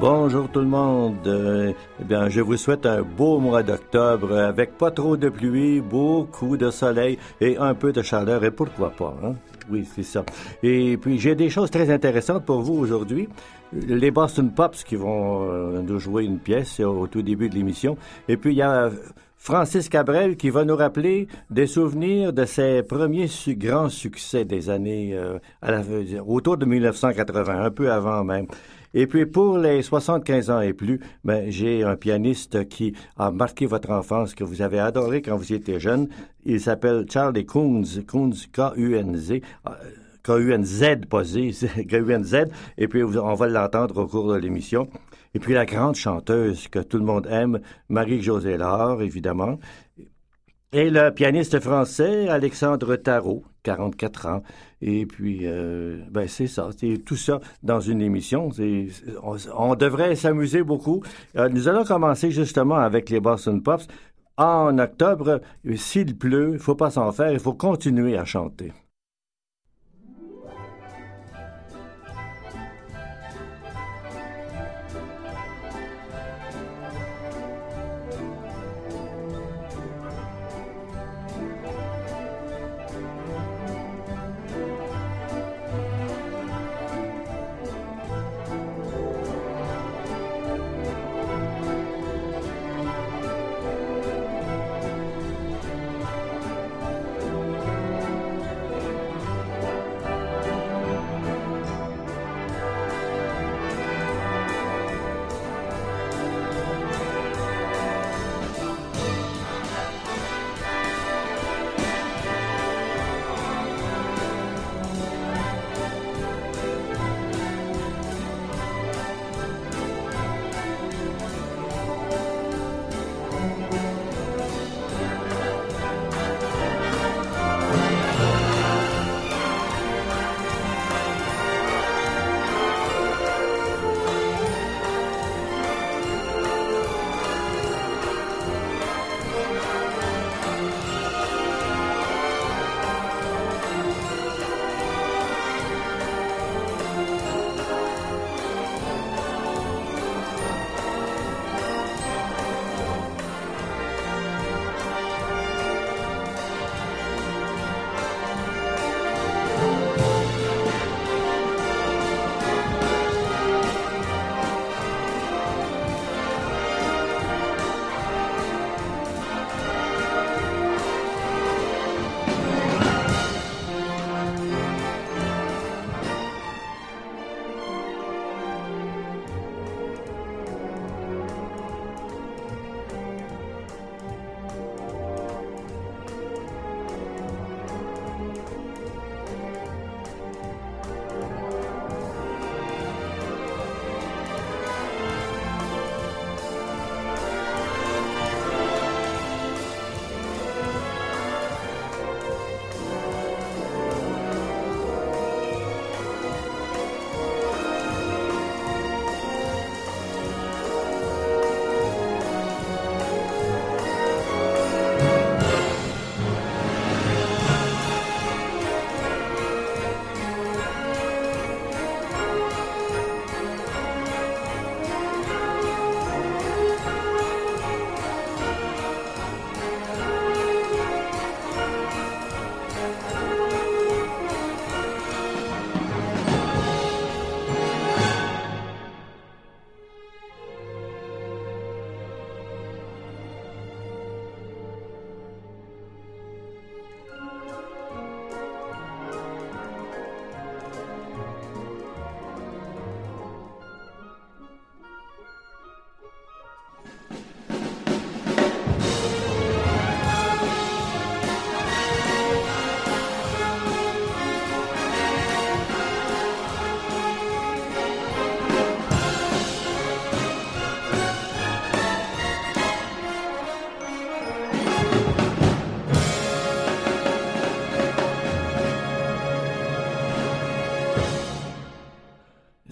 Bonjour tout le monde. Eh bien, je vous souhaite un beau mois d'octobre avec pas trop de pluie, beaucoup de soleil et un peu de chaleur et pourquoi pas. Hein? Oui, c'est ça. Et puis j'ai des choses très intéressantes pour vous aujourd'hui. Les Boston Pops qui vont euh, nous jouer une pièce au tout début de l'émission. Et puis il y a Francis Cabrel qui va nous rappeler des souvenirs de ses premiers grands succès des années euh, autour de 1980, un peu avant même. Et puis pour les 75 ans et plus, ben, j'ai un pianiste qui a marqué votre enfance, que vous avez adoré quand vous étiez jeune. Il s'appelle Charlie Kunz, Kunz, K-U-N-Z. K-U-N-Z, pas K-U-N-Z, et puis on va l'entendre au cours de l'émission. Et puis la grande chanteuse que tout le monde aime, Marie-Josée Laure, évidemment. Et le pianiste français, Alexandre Tarot, 44 ans. Et puis, euh, ben c'est ça, c'est tout ça dans une émission. On, devrait s'amuser beaucoup. Euh, nous allons commencer justement avec les Boston Pops. En octobre, s'il pleut, il faut pas s'en faire, il faut continuer à chanter.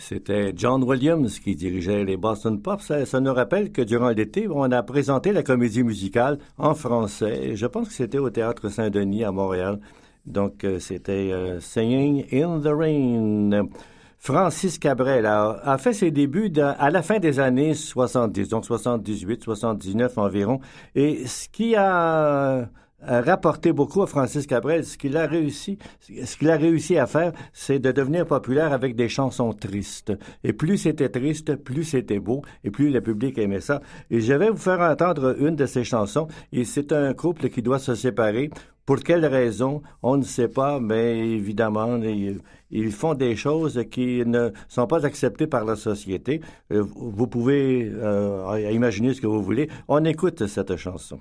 C'était John Williams qui dirigeait les Boston Pops. Ça, nous rappelle que durant l'été, on a présenté la comédie musicale en français. Je pense que c'était au Théâtre Saint-Denis à Montréal. Donc, euh, c'était euh, Singing in the Rain. Francis Cabrel a, fait ses débuts à la fin des années 70, donc 78, 79 environ. Et ce qui a rapporté beaucoup à Francis Cabrel. Ce qu'il a réussi, ce qu'il a réussi à faire, c'est de devenir populaire avec des chansons tristes. Et plus c'était triste, plus c'était beau, et plus le public aimait ça. Et je vais vous faire entendre une de ces chansons. Et c'est un couple qui doit se séparer. Pour quelle raison, on ne sait pas, mais évidemment, ils, font des choses qui ne sont pas acceptées par la société. Euh, vous pouvez euh, imaginer ce que vous voulez. On écoute cette chanson.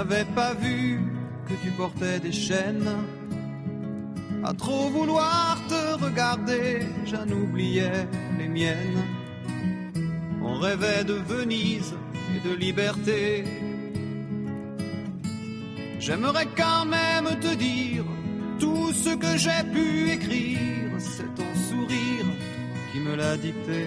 N'avais pas vu que tu portais des chaînes. À trop vouloir te regarder, j'en oubliais les miennes. On rêvait de Venise et de liberté. J'aimerais quand même te dire tout ce que j'ai pu écrire, c'est ton sourire qui me l'a dicté.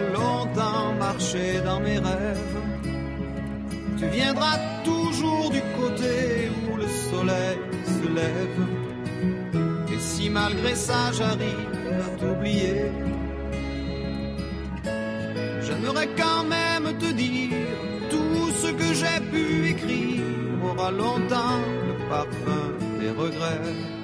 Longtemps marcher dans mes rêves. Tu viendras toujours du côté où le soleil se lève. Et si malgré ça j'arrive à t'oublier, j'aimerais quand même te dire tout ce que j'ai pu écrire aura longtemps le parfum des regrets.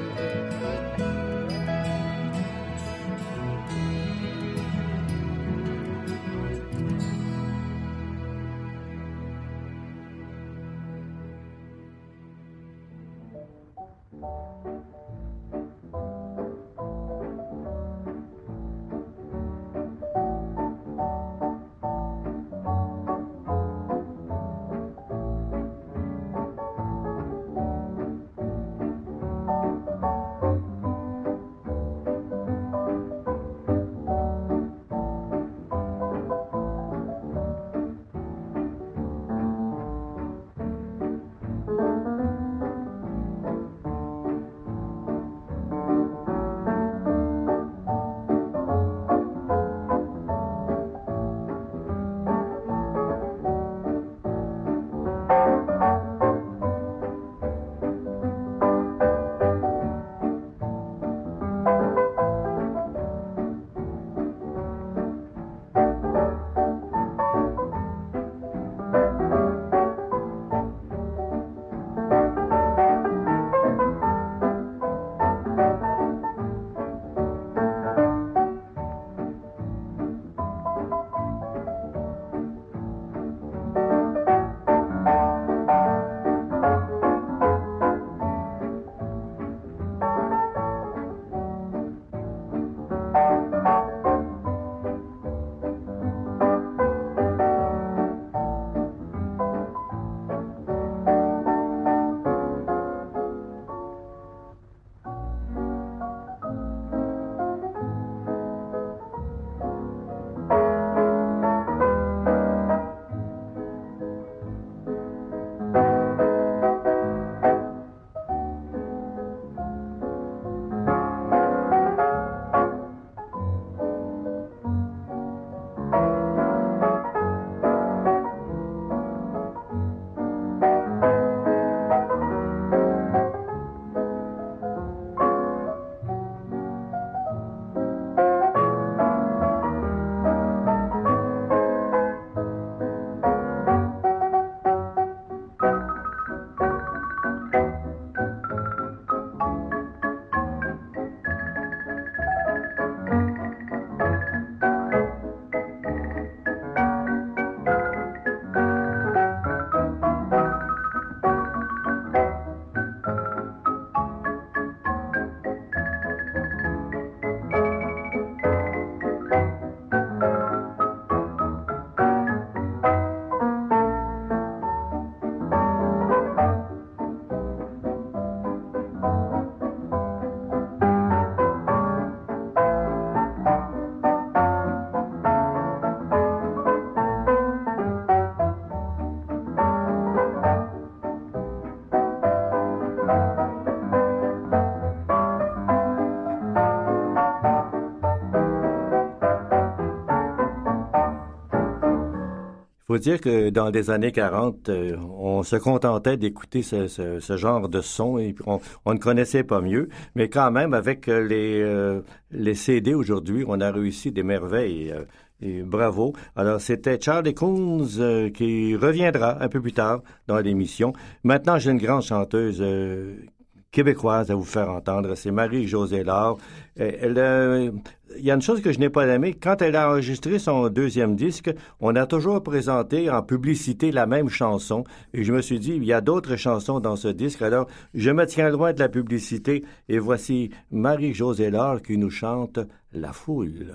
Faut dire que dans les années 40, euh, on se contentait d'écouter ce, genre de son et on, ne connaissait pas mieux. Mais quand même, avec euh, les, euh, CD aujourd'hui, on a réussi des merveilles. Bravo. Alors, c'était Charlie Coons qui reviendra un peu plus tard dans l'émission. Maintenant, j'ai une grande chanteuse québécoise à vous faire entendre. C'est Marie-Josée Laure. Elle, euh, il y a une chose que je n'ai pas aimée. Quand elle a enregistré son deuxième disque, on a toujours présenté en publicité la même chanson. Et je me suis dit, il y a d'autres chansons dans ce disque. Alors, je me tiens loin de la publicité. Et voici Marie-Josée Laure qui nous chante La foule.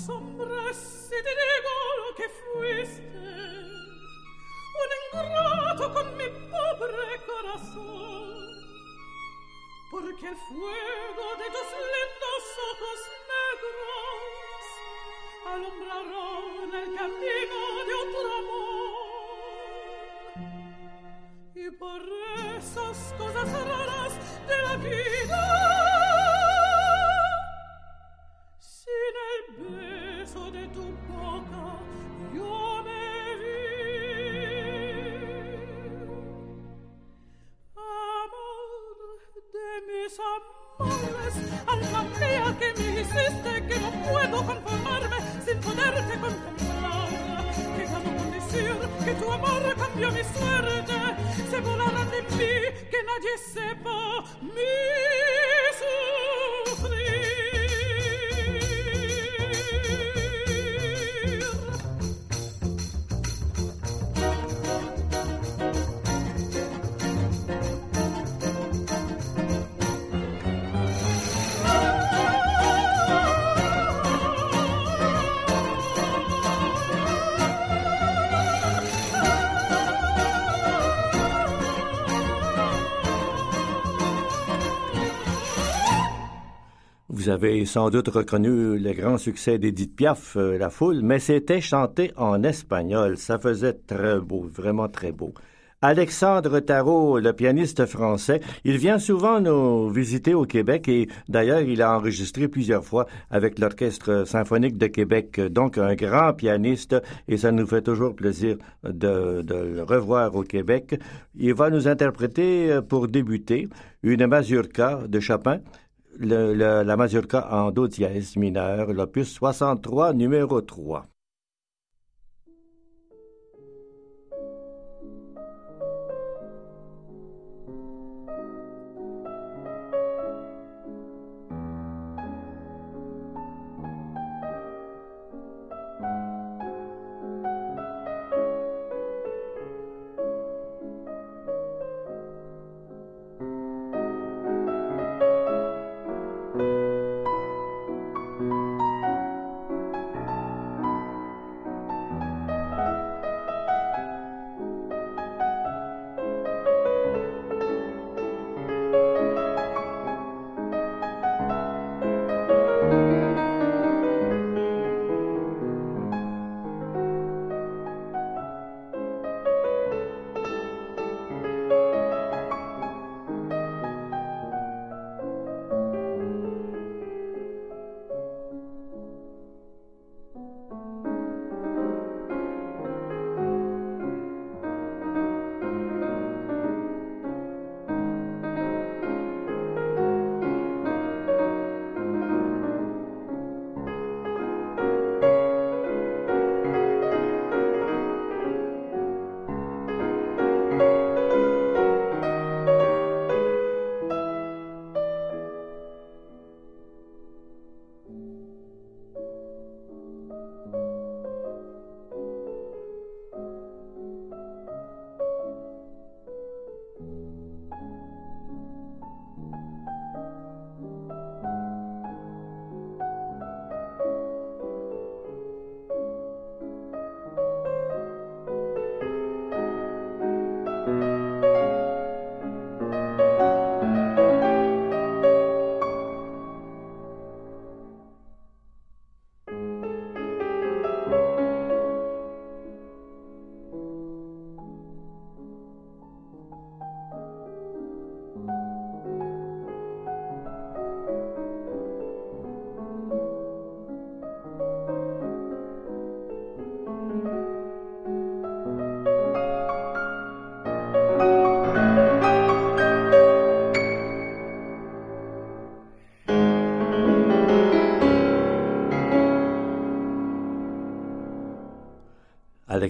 Te asombres si te digo lo que fuiste. Un ingrato con mi pobre corazón. Porque el fuego de tus lindos ojos negros alumbraron el camino de otro amor. Y por esas cosas raras de la vida amores alma mía que me hiciste que no puedo conformarme sin poderte contemplar que gano con decir que tu amor cambió mi suerte. Se volará de mí que nadie sepa mi sufrir Vous avez sans doute reconnu le grand succès d'Edith Piaf, euh, La Foule, mais c'était chanté en espagnol. Ça faisait très beau, vraiment très beau. Alexandre Tarot, le pianiste français, il vient souvent nous visiter au Québec et d'ailleurs il a enregistré plusieurs fois avec l'Orchestre symphonique de Québec, donc un grand pianiste et ça nous fait toujours plaisir de, de le revoir au Québec. Il va nous interpréter euh, pour débuter une mazurka de Chopin le, le, la mazurka en do dièse mineur, l'opus 63, numéro 3.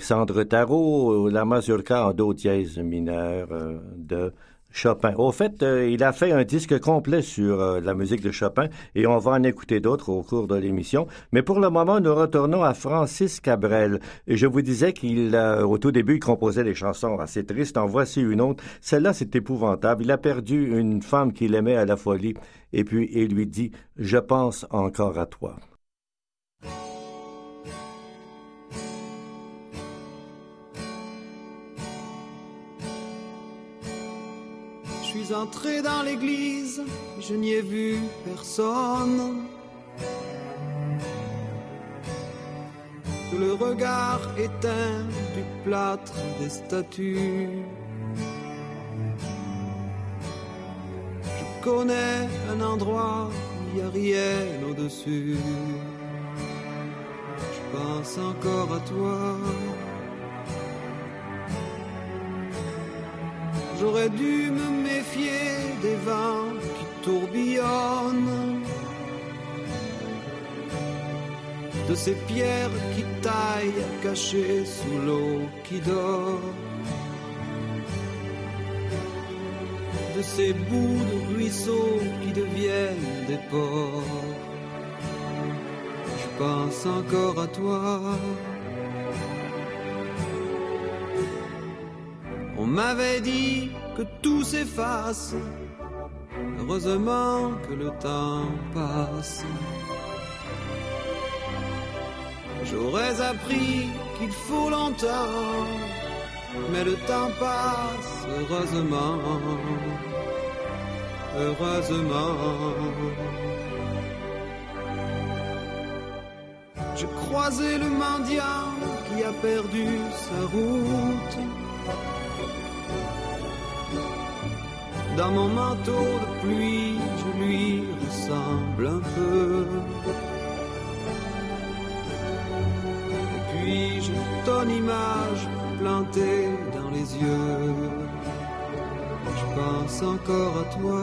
Alexandre Tarot, la mazurka en do dièse mineur euh, de Chopin. Au fait, euh, il a fait un disque complet sur euh, la musique de Chopin et on va en écouter d'autres au cours de l'émission. Mais pour le moment, nous retournons à Francis Cabrel. Et je vous disais qu'il, au tout début, il composait des chansons assez tristes. En voici une autre. Celle-là, c'est épouvantable. Il a perdu une femme qu'il aimait à la folie et puis il lui dit, je pense encore à toi. Entré dans l'église, je n'y ai vu personne. Que le regard éteint du plâtre des statues. Je connais un endroit où il n'y a rien au-dessus. Je pense encore à toi. J'aurais dû me méfier des vents qui tourbillonnent, de ces pierres qui taillent cachées sous l'eau qui dort, de ces bouts de ruisseaux qui deviennent des ports. Je pense encore à toi. M'avait dit que tout s'efface, heureusement que le temps passe. J'aurais appris qu'il faut longtemps, mais le temps passe, heureusement, heureusement. J'ai croisé le mendiant qui a perdu sa route Dans mon manteau de pluie, je lui ressemble un peu. Et puis j'ai ton image plantée dans les yeux. Je pense encore à toi.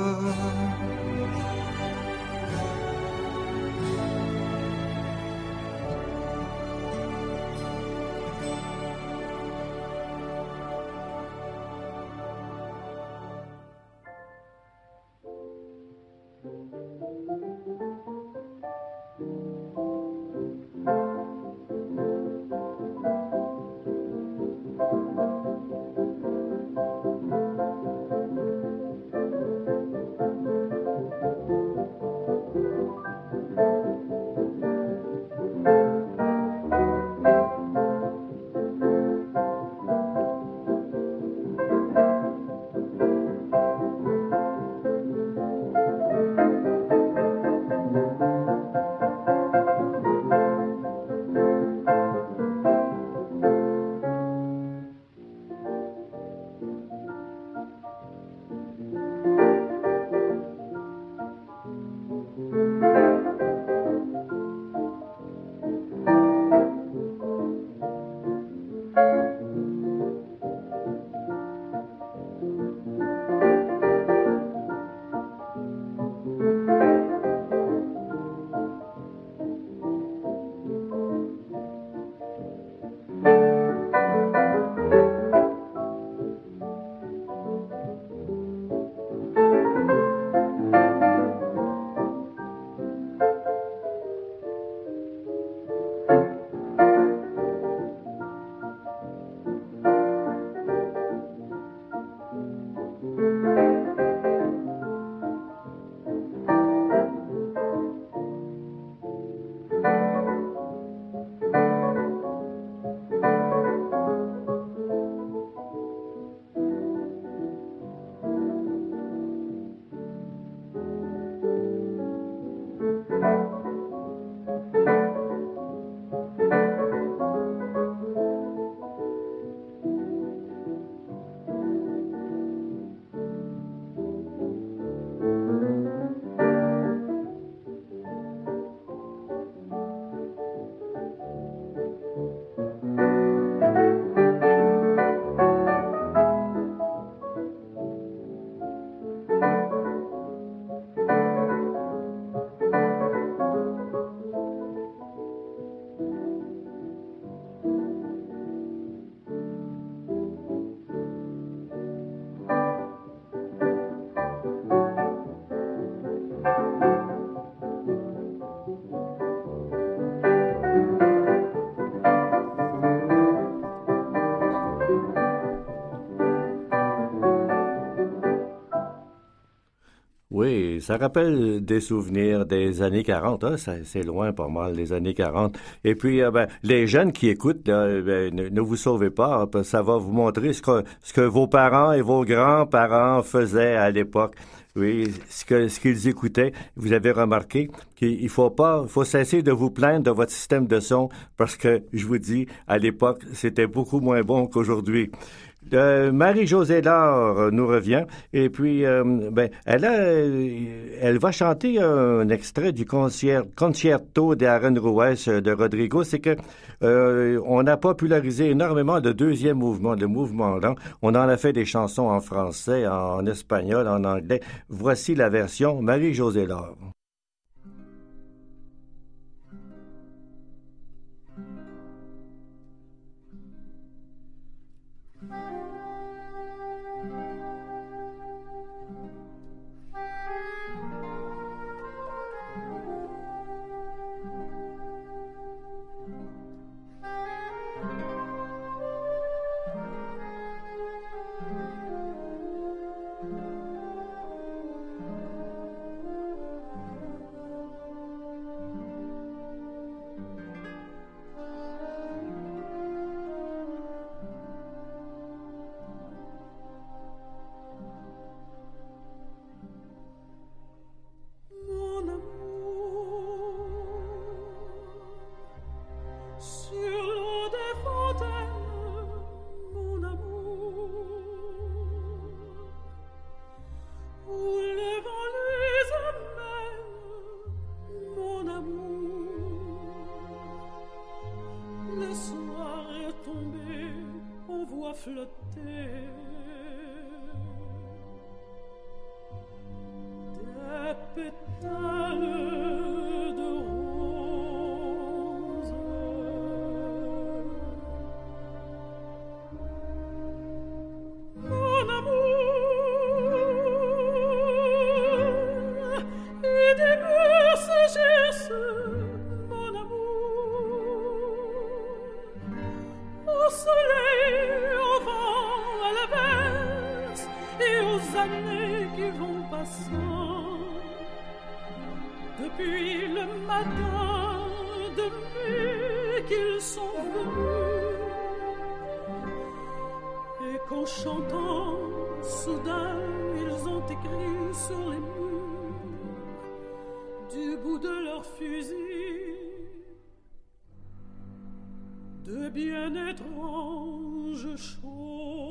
Ça rappelle des souvenirs des années 40. Hein? C'est loin pas mal, les années 40. Et puis, euh, ben, les jeunes qui écoutent, ben, ne, vous sauvez pas. Hein, ça va vous montrer ce que, ce que vos parents et vos grands-parents faisaient à l'époque. Oui, ce que ce qu'ils écoutaient, vous avez remarqué qu'il faut pas, faut cesser de vous plaindre de votre système de son parce que je vous dis, à l'époque, c'était beaucoup moins bon qu'aujourd'hui. Euh, Marie-Josée Laure nous revient et puis euh, ben elle a, elle va chanter un extrait du concert, concerto d'Arenrouès de Rodrigo. C'est que euh, on a popularisé énormément le deuxième mouvement, le mouvement lent. On en a fait des chansons en français, en espagnol, en anglais. Voici la version Marie-Josée Laure. Et qu'en chantant, soudain, ils ont écrit sur les murs du bout de leur fusil de bien étranges choses.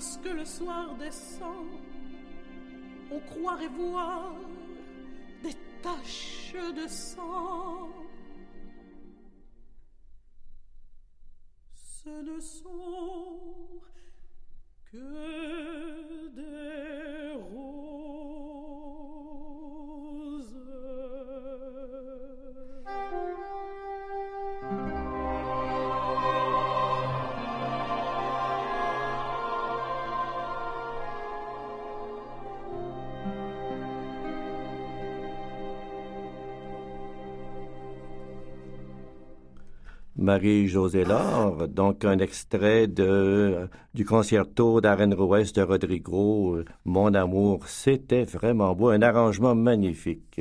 lorsque le soir descend, on croirait voir des taches de sang. Ce ne sont que Marie-Josée Laure, donc un extrait de, du concerto d'Arennes-Rouest de Rodrigo, Mon amour, c'était vraiment beau, un arrangement magnifique.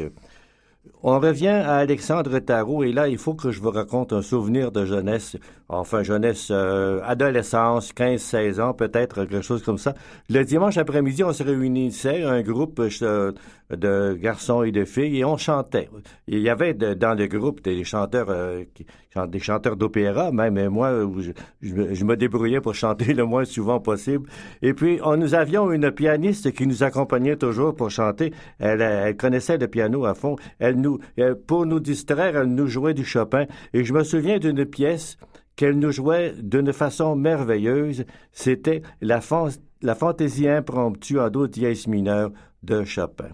On revient à Alexandre Tarot et là, il faut que je vous raconte un souvenir de jeunesse, enfin jeunesse, euh, adolescence, 15-16 ans peut-être, quelque chose comme ça. Le dimanche après-midi, on se réunissait, un groupe euh, de garçons et de filles, et on chantait. Il y avait dans le groupe des chanteurs, euh, des chanteurs d'opéra, même moi, je, me débrouillais pour chanter le moins souvent possible. Et puis, on, nous avions une pianiste qui nous accompagnait toujours pour chanter. Elle, connaissait le piano à fond. Nous, pour nous distraire, elle nous jouait du Chopin. Et je me souviens d'une pièce qu'elle nous jouait d'une façon merveilleuse. C'était la, la fantaisie impromptue en do dièse mineur de Chopin.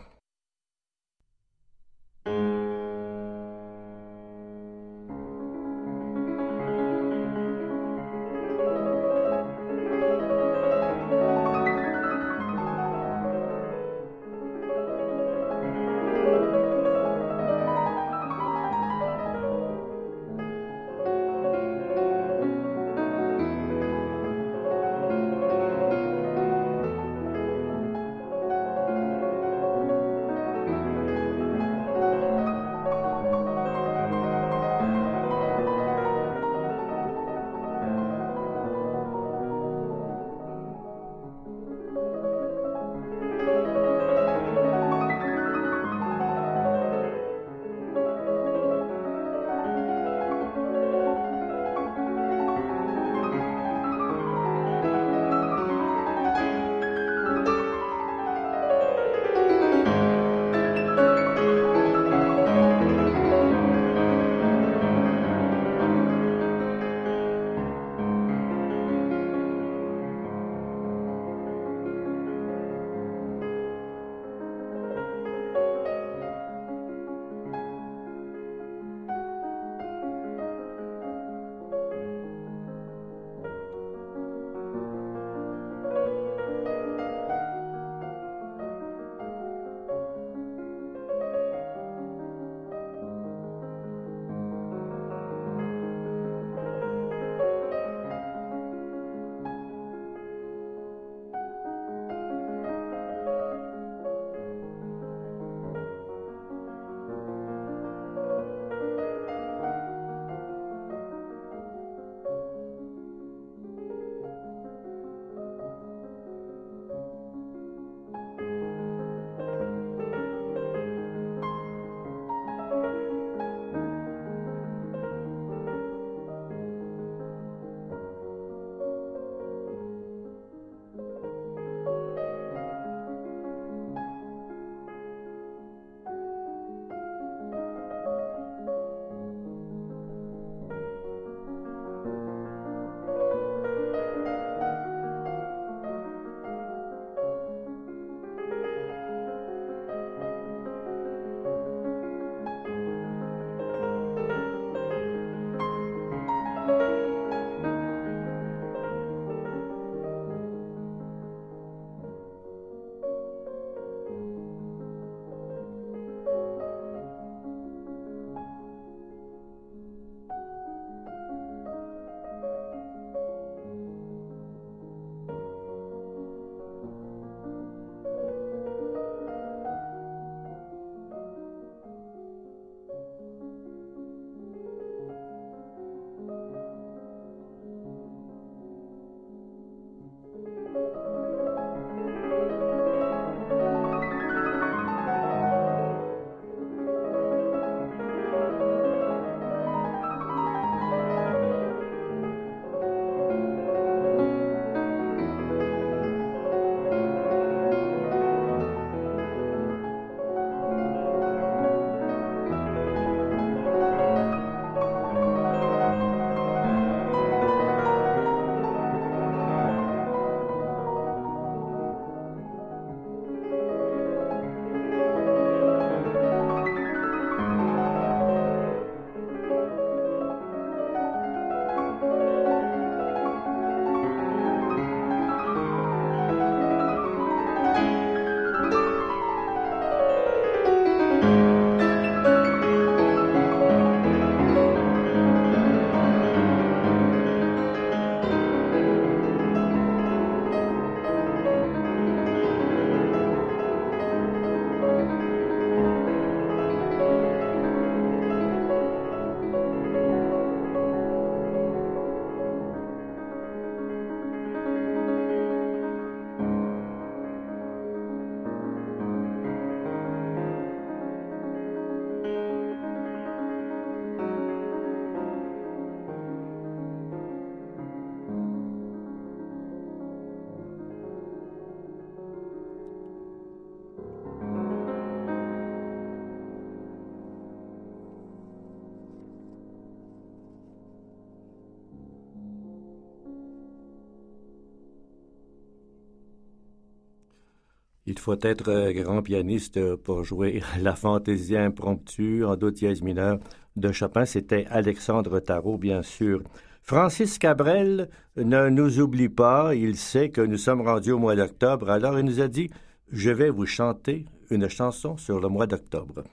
Il faut être grand pianiste pour jouer la fantaisie impromptue en do dièse mineur de Chopin. C'était Alexandre Tarot, bien sûr. Francis Cabrel ne nous oublie pas. Il sait que nous sommes rendus au mois d'octobre. Alors il nous a dit Je vais vous chanter une chanson sur le mois d'octobre.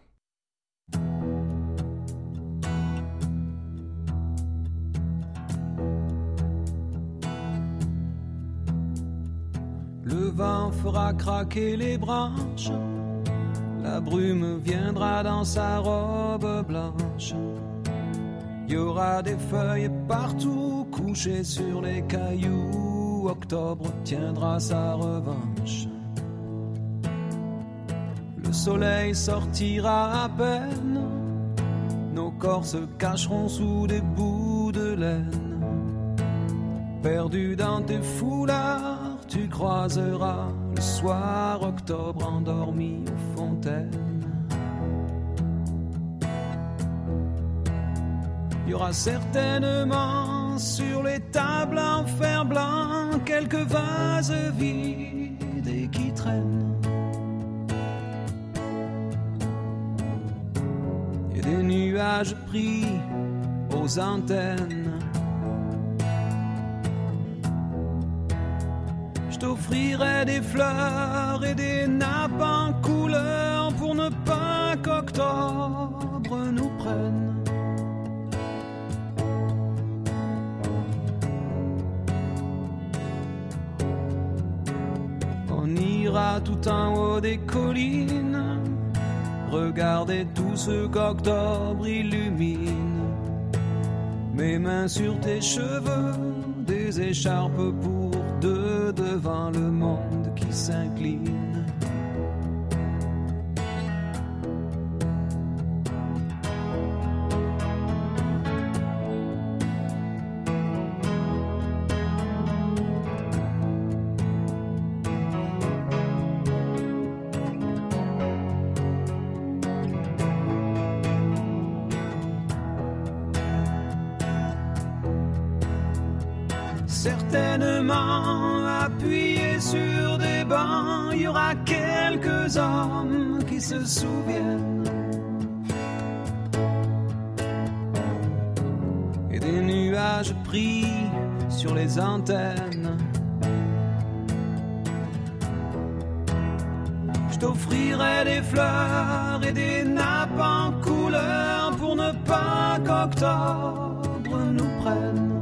Craquer les branches, la brume viendra dans sa robe blanche. Il y aura des feuilles partout couchées sur les cailloux. Octobre tiendra sa revanche. Le soleil sortira à peine, nos corps se cacheront sous des bouts de laine. Perdu dans tes foulards tu croiseras soir octobre endormi aux fontaines. Il y aura certainement sur les tables en fer blanc quelques vases vides et qui traînent. Et des nuages pris aux antennes. T'offrirai des fleurs et des nappes en couleur pour ne pas qu'octobre nous prenne. On ira tout en haut des collines, regarder tout ce qu'octobre illumine. Mes mains sur tes cheveux, des écharpes pour devant le monde qui s'incline. Qui se souviennent. Et des nuages pris sur les antennes. Je t'offrirai des fleurs et des nappes en couleur pour ne pas qu'octobre nous prenne.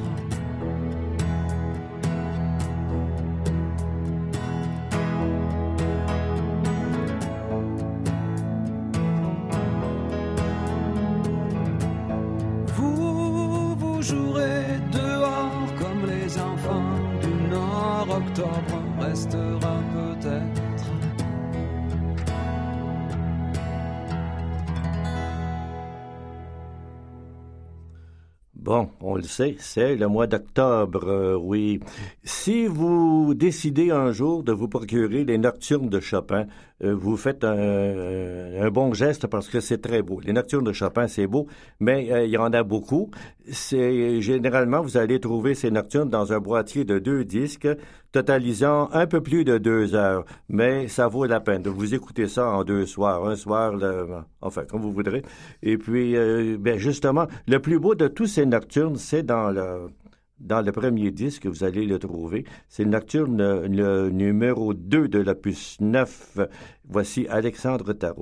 C'est le mois d'octobre, euh, oui. Si vous décidez un jour de vous procurer les nocturnes de Chopin, vous faites un, bon geste parce que c'est très beau. Les nocturnes de Chopin, c'est beau, mais euh, il y en a beaucoup. C'est généralement vous allez trouver ces nocturnes dans un boîtier de deux disques, totalisant un peu plus de deux heures. Mais ça vaut la peine de vous écouter ça en deux soirs, un soir, enfin comme vous voudrez. Et puis, euh, ben justement, le plus beau de tous ces nocturnes, c'est dans le dans le premier disque, vous allez le trouver. C'est le nocturne le numéro 2 de l'opus 9. Voici Alexandre Tarot.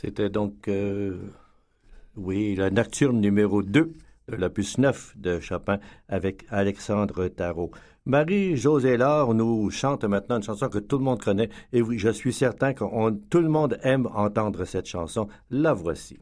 C'était donc, euh, oui, la nocturne numéro 2 de l'opus 9 de Chopin avec Alexandre Tarot. Marie-Josée Laure nous chante maintenant une chanson que tout le monde connaît et oui, je suis certain que tout le monde aime entendre cette chanson. La voici.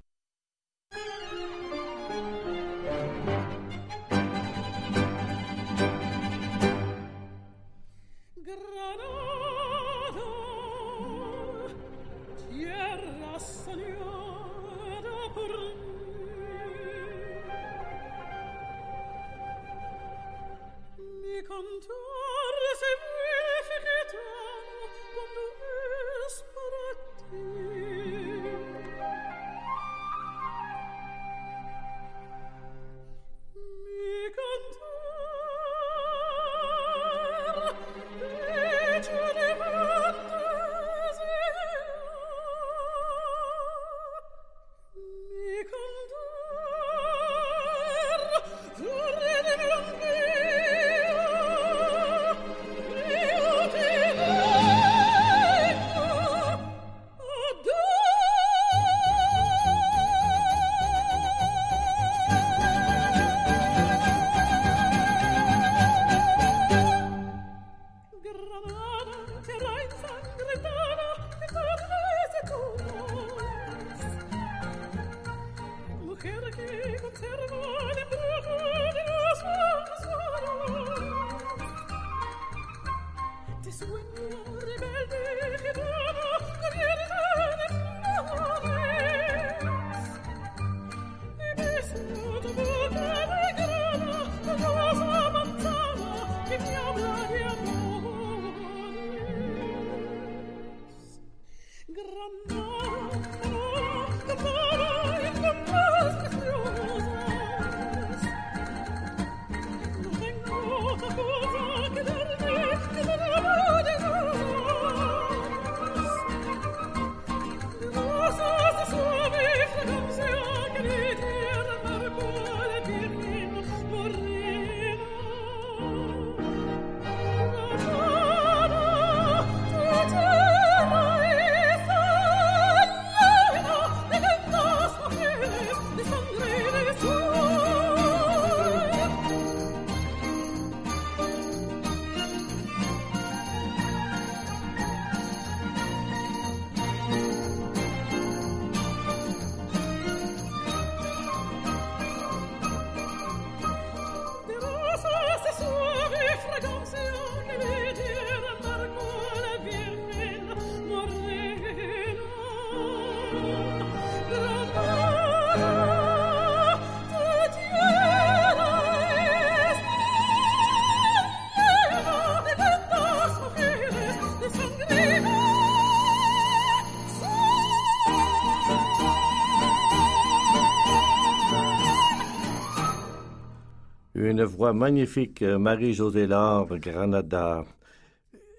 Une voix magnifique, euh, Marie-Josée Laure, Granada.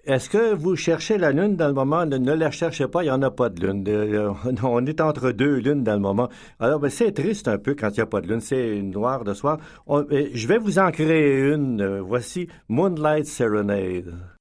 Est-ce que vous cherchez la lune dans le moment? Ne, la cherchez pas, il n'y en a pas de lune. Euh, on est entre deux lunes dans le moment. Alors, ben, c'est triste un peu quand il n'y a pas de lune. C'est noir de soir. Euh, je vais vous en créer une. voici Moonlight Serenade.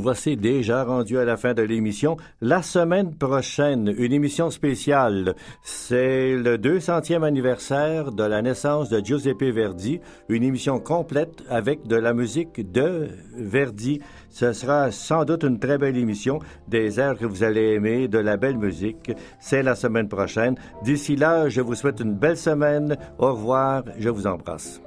Voici déjà rendu à la fin de l'émission. La semaine prochaine, une émission spéciale. C'est le 200e anniversaire de la naissance de Giuseppe Verdi. Une émission complète avec de la musique de Verdi. Ce sera sans doute une très belle émission, des airs que vous allez aimer, de la belle musique. C'est la semaine prochaine. D'ici là, je vous souhaite une belle semaine. Au revoir. Je vous embrasse.